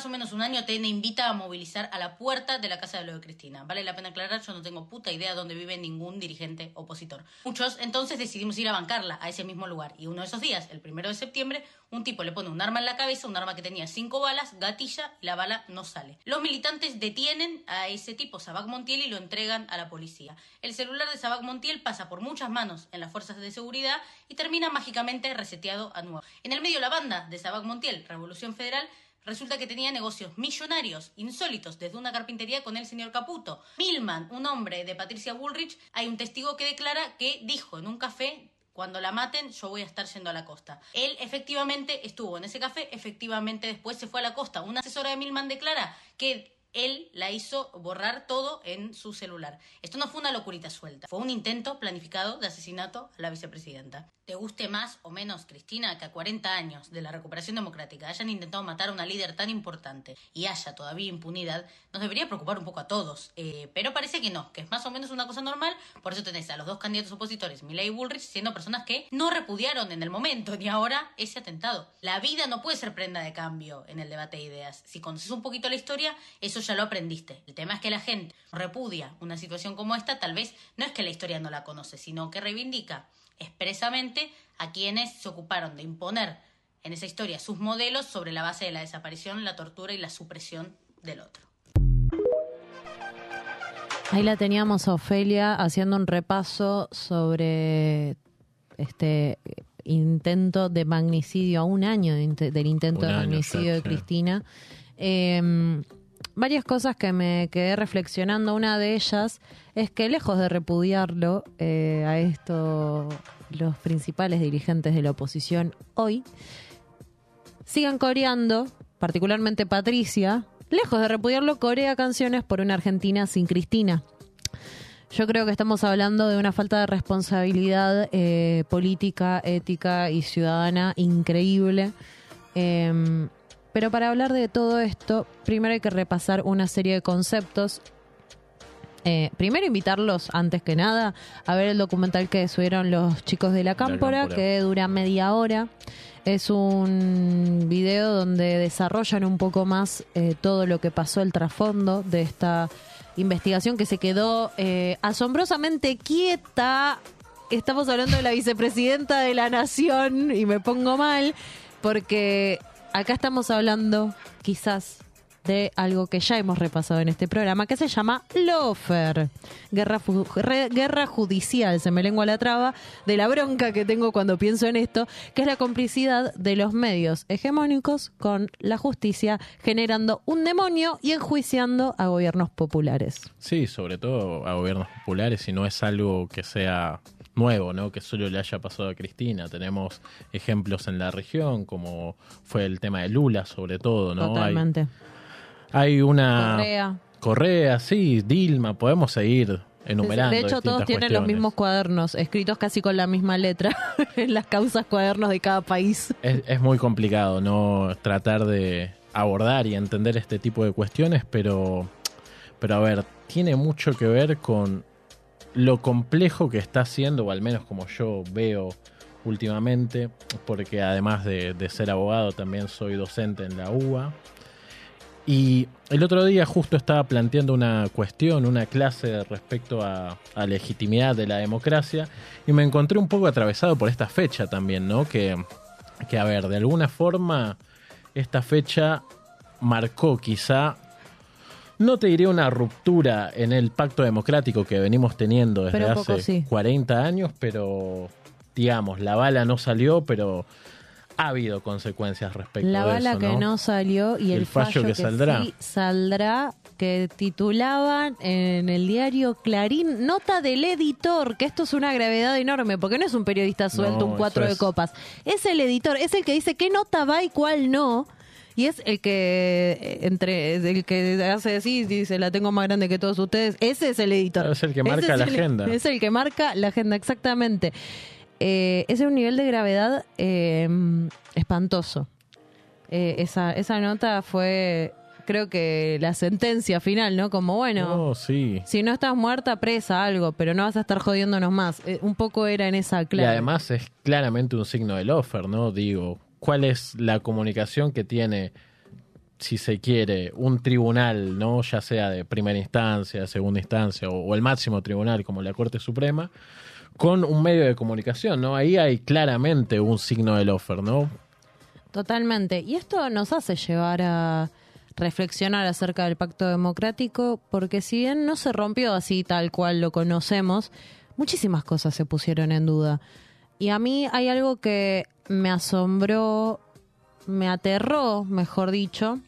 Más o menos un año TN invita a movilizar a la puerta de la casa de lo de Cristina. Vale la pena aclarar, yo no tengo puta idea dónde vive ningún dirigente opositor. Muchos entonces decidimos ir a bancarla a ese mismo lugar. Y uno de esos días, el primero de septiembre, un tipo le pone un arma en la cabeza, un arma que tenía cinco balas, gatilla y la bala no sale. Los militantes detienen a ese tipo, Sabac Montiel, y lo entregan a la policía. El celular de Sabac Montiel pasa por muchas manos en las fuerzas de seguridad y termina mágicamente reseteado a nuevo. En el medio la banda de Sabac Montiel, Revolución Federal, Resulta que tenía negocios millonarios, insólitos, desde una carpintería con el señor Caputo. Milman, un hombre de Patricia Bullrich, hay un testigo que declara que dijo en un café cuando la maten, yo voy a estar yendo a la costa. Él efectivamente estuvo en ese café, efectivamente después se fue a la costa. Una asesora de Milman declara que él la hizo borrar todo en su celular. Esto no fue una locurita suelta, fue un intento planificado de asesinato a la vicepresidenta. Te guste más o menos, Cristina, que a 40 años de la recuperación democrática hayan intentado matar a una líder tan importante y haya todavía impunidad, nos debería preocupar un poco a todos. Eh, pero parece que no, que es más o menos una cosa normal, por eso tenés a los dos candidatos opositores, Milei y Bullrich, siendo personas que no repudiaron en el momento ni ahora ese atentado. La vida no puede ser prenda de cambio en el debate de ideas. Si conoces un poquito la historia, eso ya lo aprendiste. El tema es que la gente repudia una situación como esta, tal vez no es que la historia no la conoce, sino que reivindica expresamente a quienes se ocuparon de imponer en esa historia sus modelos sobre la base de la desaparición, la tortura y la supresión del otro. Ahí la teníamos a Ofelia haciendo un repaso sobre este intento de magnicidio, a un año del intento Un de año, magnicidio de sí. Cristina. Eh, varias cosas que me quedé reflexionando. Una de ellas es que lejos de repudiarlo eh, a esto los principales dirigentes de la oposición hoy, sigan coreando, particularmente Patricia, lejos de repudiarlo, corea canciones por una Argentina sin Cristina. Yo creo que estamos hablando de una falta de responsabilidad eh, política, ética y ciudadana increíble. Em, pero para hablar de todo esto, primero hay que repasar una serie de conceptos. Eh, primero invitarlos, antes que nada, a ver el documental que subieron los chicos de la Cámpora, que dura media hora. Es un video donde desarrollan un poco más eh, todo lo que pasó, el trasfondo de esta investigación que se quedó eh, asombrosamente quieta. Estamos hablando de la vicepresidenta de la nación y me pongo mal porque acá estamos hablando quizás de algo que ya hemos repasado en este programa que se llama Lofer, guerra, judicial, se me lengua la traba, de la bronca que tengo cuando pienso en esto, que es la complicidad de los medios hegemónicos con la justicia, generando un demonio y enjuiciando a gobiernos populares. Sí, sobre todo a gobiernos populares y no es algo que sea nuevo, ¿no? Que solo le haya pasado a Cristina. Tenemos ejemplos en la región, como fue el tema de Lula, sobre todo, ¿no? Totalmente. Hay, una... Correa. Correa, sí, Dilma, podemos seguir enumerando. De hecho, todos tienen los mismos cuadernos, escritos casi con la misma letra, (laughs) en las causas cuadernos de cada país. Es, es muy complicado, ¿no? Tratar de abordar y entender este tipo de cuestiones, pero, pero a ver, tiene mucho que ver con lo complejo que está haciendo, o al menos como yo veo últimamente, porque además de, de ser abogado también soy docente en la UBA. Y el otro día justo estaba planteando una cuestión, una clase respecto a, a legitimidad de la democracia, y me encontré un poco atravesado por esta fecha también, ¿no? Que, que a ver, de alguna forma, esta fecha marcó quizá no te diré una ruptura en el pacto democrático que venimos teniendo desde Pero hace poco sí. 40 años, pero digamos, la bala no salió, pero ha habido consecuencias respecto La bala eso, que no salió y el, El fallo que saldrá. sí saldrá, que titulaban en el diario Clarín, nota del editor, que esto es una gravedad enorme, porque no es un periodista suelto, No, un cuatro de es- copas. Es el editor, es el que dice qué nota va y cuál no. Y es el que eh, entre el que hace así dice la tengo más grande que todos ustedes. Ese es el editor. Es el que marca la el- agenda. (laughs) Es el que marca la agenda, exactamente. Eh, ese es un nivel de gravedad eh, espantoso. Eh, esa, esa nota fue, creo que la sentencia final, ¿no? Como, bueno, Oh, sí. si no estás muerta, presa, algo, pero no vas a estar jodiéndonos más. Eh, un poco era en esa Y clave. además es claramente un signo del offer, ¿no? Digo, ¿cuál es la comunicación que tiene, si se quiere, un tribunal, ¿no? Ya sea de primera instancia, segunda instancia o, el máximo tribunal como la Corte Suprema, con un medio de comunicación, ¿no? Ahí hay claramente un signo del offer, ¿no? Totalmente. Y esto nos hace llevar a reflexionar acerca del pacto democrático, porque si bien no se rompió así tal cual lo conocemos, muchísimas cosas se pusieron en duda. Y a mí hay algo que me asombró, me aterró, mejor dicho,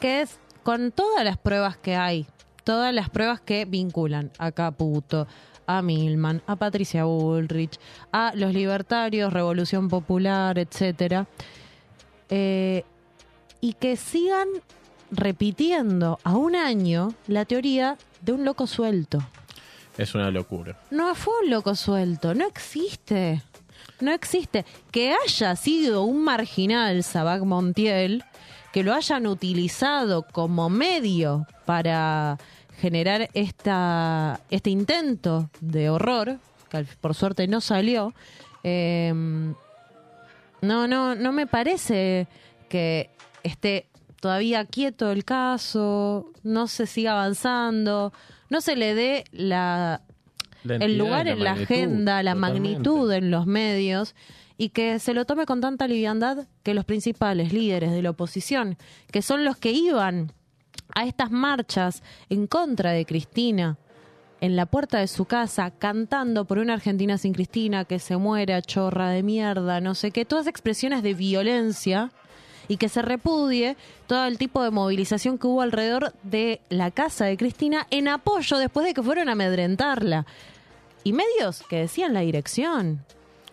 que es con todas las pruebas que hay, todas las pruebas que vinculan a Caputo, a Milman, a Patricia Bullrich, a los libertarios, Revolución Popular, etcétera, eh, y que sigan repitiendo a un año la teoría de un loco suelto. Es una locura. No fue un loco suelto, no existe. No existe. Que haya sido un marginal, Sabac Montiel, que lo hayan utilizado como medio para generar esta, este intento de horror, que por suerte no salió, eh, no, no, no me parece que esté todavía quieto el caso, no se siga avanzando, no se le dé la, La el lugar la en la agenda, la totalmente. magnitud en los medios y que se lo tome con tanta liviandad que los principales líderes de la oposición, que son los que iban a estas marchas en contra de Cristina, en la puerta de su casa cantando por una Argentina sin Cristina, que se muera, chorra de mierda, no sé qué, todas expresiones de violencia y que se repudie todo el tipo de movilización que hubo alrededor de la casa de Cristina en apoyo después de que fueron a amedrentarla. Y medios que decían la dirección.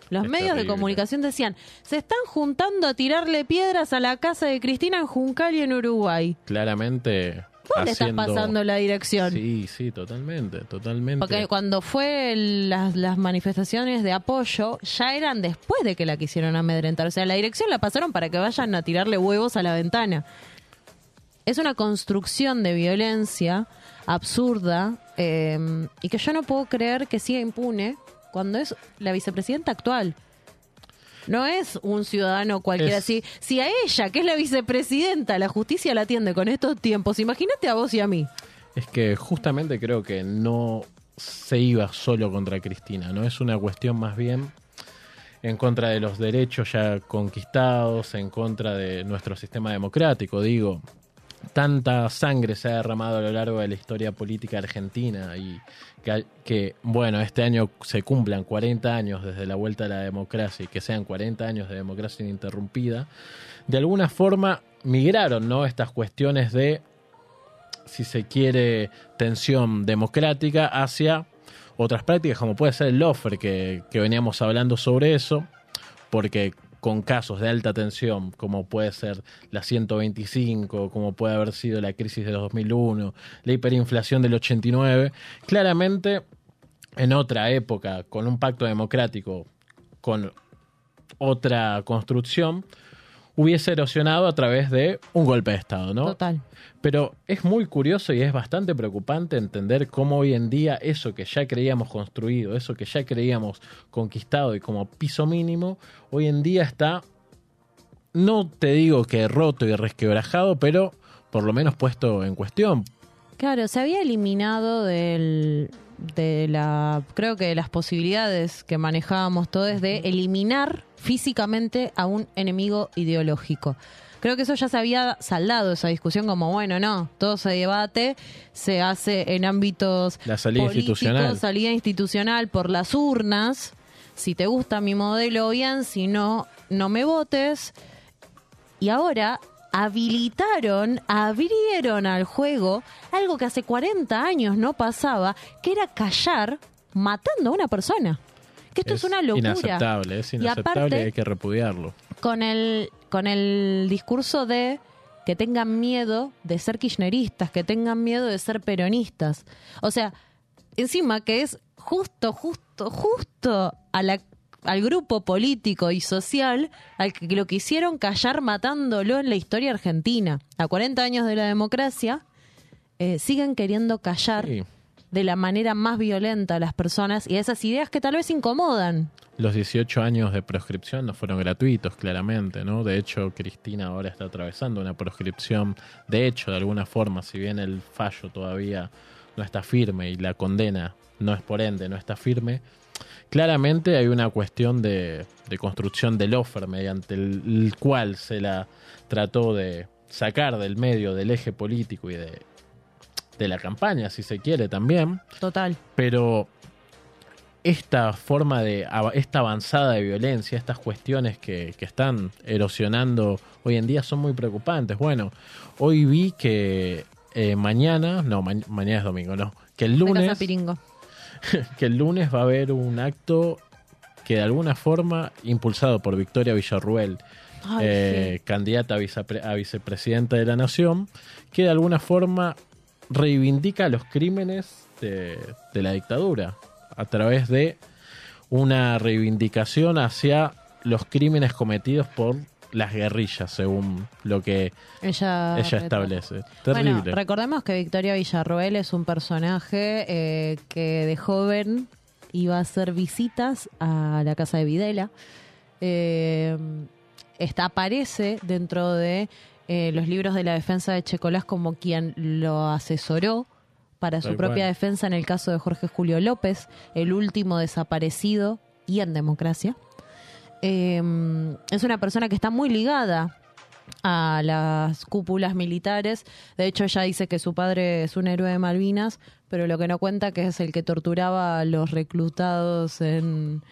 Los Es medios de comunicación decían, se están juntando a tirarle piedras a la casa de Cristina en Juncal y en Uruguay. Claramente. ¿Dónde estás haciendo- pasando la dirección? Sí, sí, totalmente, totalmente. Porque cuando fue el- las, las manifestaciones de apoyo, ya eran después de que la quisieron amedrentar. O sea, la dirección la pasaron para que vayan a tirarle huevos a la ventana. Es una construcción de violencia absurda eh, y que yo no puedo creer que siga impune cuando es la vicepresidenta actual. No es un ciudadano cualquiera. Es- si a ella, que es la vicepresidenta, la justicia la atiende con estos tiempos, imagínate a vos y a mí. Es que justamente creo que no se iba solo contra Cristina, ¿no? Es una cuestión más bien en contra de los derechos ya conquistados, en contra de nuestro sistema democrático, digo. Tanta sangre se ha derramado a lo largo de la historia política argentina y que, bueno, este año se cumplan 40 años desde la vuelta a la democracia y que sean 40 años de democracia ininterrumpida, de alguna forma migraron, ¿no? Estas cuestiones de si se quiere, tensión democrática hacia otras prácticas, como puede ser el lofer, que, que veníamos hablando sobre eso, porque con casos de alta tensión, como puede ser la 125, como puede haber sido la crisis de 2001, la hiperinflación del 89, claramente en otra época, con un pacto democrático, con otra construcción, hubiese erosionado a través de un golpe de Estado, ¿no? Total. Pero es muy curioso y es bastante preocupante entender cómo hoy en día eso que ya creíamos construido, eso que ya creíamos conquistado y como piso mínimo, hoy en día está, no te digo que roto y resquebrajado, pero por lo menos puesto en cuestión. Claro, se había eliminado del, de la, creo que de las posibilidades que manejábamos todos de eliminar físicamente a un enemigo ideológico. Creo que eso ya se había saldado, esa discusión, como bueno, no, todo se debate, se hace en ámbitos La salida institucional. salida institucional por las urnas. Si te gusta mi modelo, bien, si no, no me votes. Y ahora habilitaron, abrieron al juego algo que hace 40 años no pasaba, que era callar matando a una persona. Que esto es, una locura. Inaceptable, es Y inaceptable aparte- y hay que repudiarlo. Con el, con el discurso de que tengan miedo de ser kirchneristas, que tengan miedo de ser peronistas. O sea, encima que es justo, justo, justo a la- al grupo político y social al que lo quisieron callar matándolo en la historia argentina. A 40 años de la democracia, eh, siguen queriendo callar de la manera más violenta a las personas y a esas ideas que tal vez incomodan. Los 18 años de proscripción no fueron gratuitos, claramente, ¿no? De hecho, Cristina ahora está atravesando una proscripción, de hecho, de alguna forma, si bien el fallo todavía no está firme y la condena no es por ende, no está firme, claramente hay una cuestión de, de construcción del offer mediante el, el cual se la trató de sacar del medio del eje político y de, de la campaña, si se quiere también Total. pero esta forma de esta avanzada de violencia, estas cuestiones que, que están erosionando hoy en día son muy preocupantes. Bueno, hoy vi que eh, mañana, no, ma- mañana es domingo, no, que el Casa lunes, Piringo. (laughs) que el lunes va a haber un acto que de alguna forma impulsado por Victoria Villarruel, Ay, eh, candidata a, vicepre- a vicepresidenta de la nación, que de alguna forma reivindica los crímenes de, de la dictadura a través de una reivindicación hacia los crímenes cometidos por las guerrillas, según lo que Ella, establece. Terrible. Bueno, recordemos que Victoria Villarroel es un personaje eh, que de joven iba a hacer visitas a la casa de Videla. Eh, esta aparece dentro de eh, los libros de la defensa de Checolás como quien lo asesoró para su propia cual. defensa en el caso de Jorge Julio López, el último desaparecido y en democracia. Eh, es una persona que está muy ligada a las cúpulas militares. De hecho, ella dice que su padre es un héroe de Malvinas, pero lo que no cuenta que es el que torturaba a los reclutados en,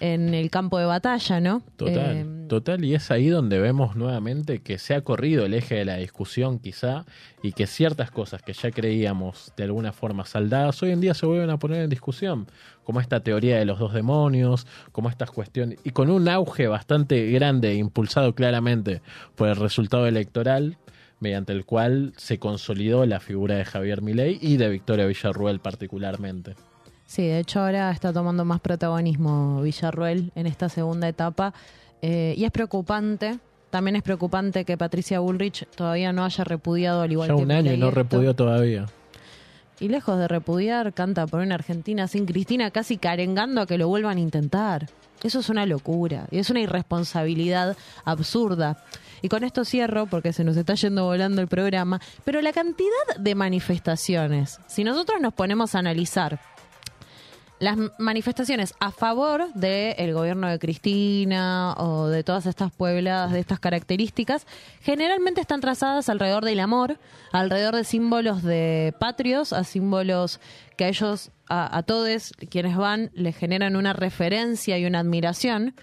en el campo de batalla, ¿no? Total, Eh, total, y es ahí donde vemos nuevamente que se ha corrido el eje de la discusión quizá y que ciertas cosas que ya creíamos de alguna forma saldadas hoy en día se vuelven a poner en discusión, como esta teoría de los dos demonios, como estas cuestiones, y con un auge bastante grande, impulsado claramente por el resultado electoral, mediante el cual se consolidó la figura de Javier Milei y de Victoria Villarruel particularmente. Sí, de hecho ahora está tomando más protagonismo Villarruel en esta segunda etapa eh, y es preocupante. También es preocupante que Patricia Bullrich todavía no haya repudiado al igual Ya que un año y no esto. repudió todavía. Y lejos de repudiar, canta por una Argentina sin Cristina, casi carengando a que lo vuelvan a intentar. Eso es una locura y es una irresponsabilidad absurda. Y con esto cierro porque se nos está yendo volando el programa, pero la cantidad de manifestaciones, si nosotros nos ponemos a analizar las manifestaciones a favor del gobierno de Cristina o de todas estas puebladas de estas características, generalmente están trazadas alrededor del amor, alrededor de símbolos de patrios, a símbolos que a ellos, a, a todos quienes van, les generan una referencia y una admiración.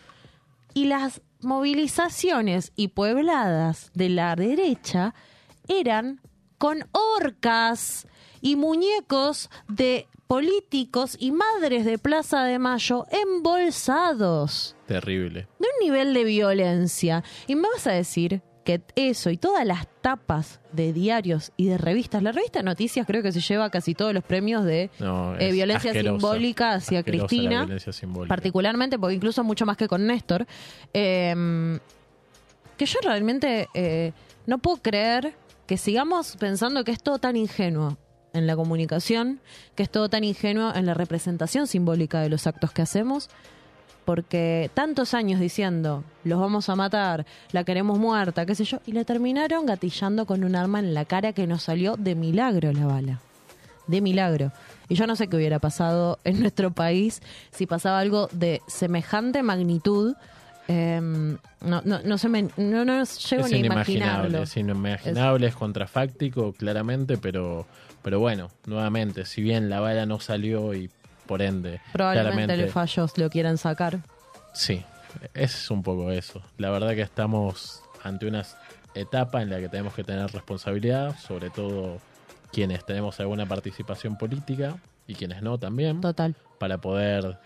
Y las movilizaciones y puebladas de la derecha eran con orcas y muñecos de políticos y madres de Plaza de Mayo embolsados Terrible. de un nivel de violencia. Y me vas a decir que eso y todas las tapas de diarios y de revistas, la revista Noticias creo que se lleva casi todos los premios de No, eh, violencia asquerosa, simbólica hacia Cristina, simbólica. particularmente, porque incluso mucho más que con Néstor. Eh, que yo realmente eh, no puedo creer que sigamos pensando que es todo tan ingenuo en la comunicación, que es todo tan ingenuo en la representación simbólica de los actos que hacemos, porque tantos años diciendo, los vamos a matar, la queremos muerta, qué sé yo, y le terminaron gatillando con un arma en la cara que nos salió de milagro la bala. De milagro. Y yo no sé qué hubiera pasado en (laughs) nuestro país si pasaba algo de semejante magnitud. Em, no, no, no, se me, no, no llego es ni a imaginarlo. es inimaginable, es contrafáctico, claramente, pero, pero bueno, nuevamente, si bien la bala no salió y por ende, Probablemente el fallos lo quieran sacar. sí, es un poco eso. La verdad que estamos ante una etapa en la que tenemos que tener responsabilidad, sobre todo quienes tenemos alguna participación política y quienes no también, Total. para poder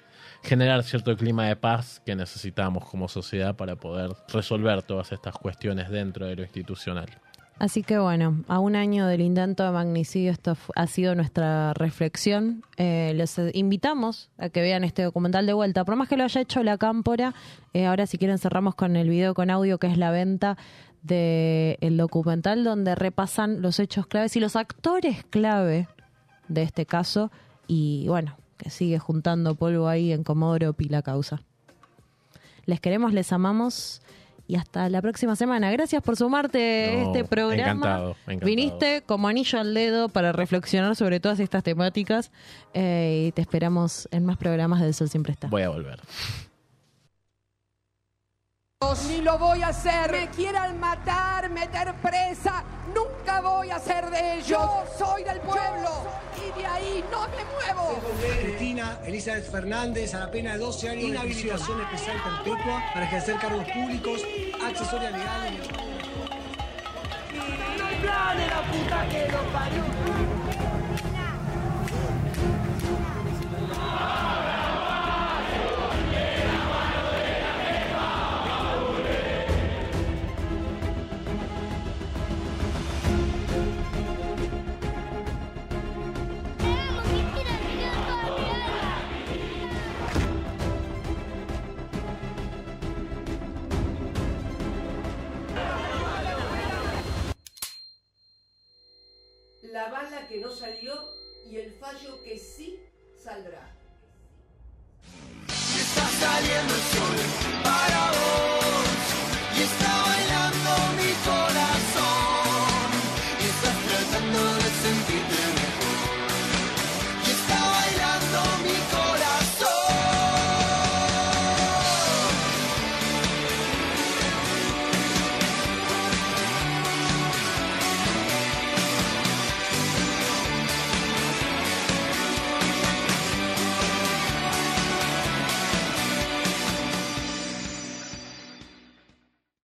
generar cierto clima de paz que necesitamos como sociedad para poder resolver todas estas cuestiones dentro de lo institucional. Así que bueno, a un año del intento de magnicidio, esto ha sido nuestra reflexión. Eh, les eh, invitamos a que vean este documental de vuelta. Por más que lo haya hecho la Cámpora, eh, ahora si quieren cerramos con el video con audio, que es la venta del documental, donde repasan los hechos claves y los actores clave de este caso. Y bueno, que sigue juntando polvo ahí en Comodoro Pila Causa. Les queremos, les amamos. Y hasta la próxima semana. Gracias por sumarte a este programa. encantado, encantado. Viniste como anillo al dedo para reflexionar sobre todas estas temáticas. eh, y te esperamos en más programas del Sol Siempre Está. Voy a volver. Ni lo voy a hacer. Me quieran matar, meter presa, nunca voy a ser de ellos. Yo soy del pueblo y de ahí no me muevo. Cristina Elizabeth Fernández a la pena de 12 años inhabilitación especial perpetua para ejercer cargos públicos, accesoria legal. la puta que lo parió.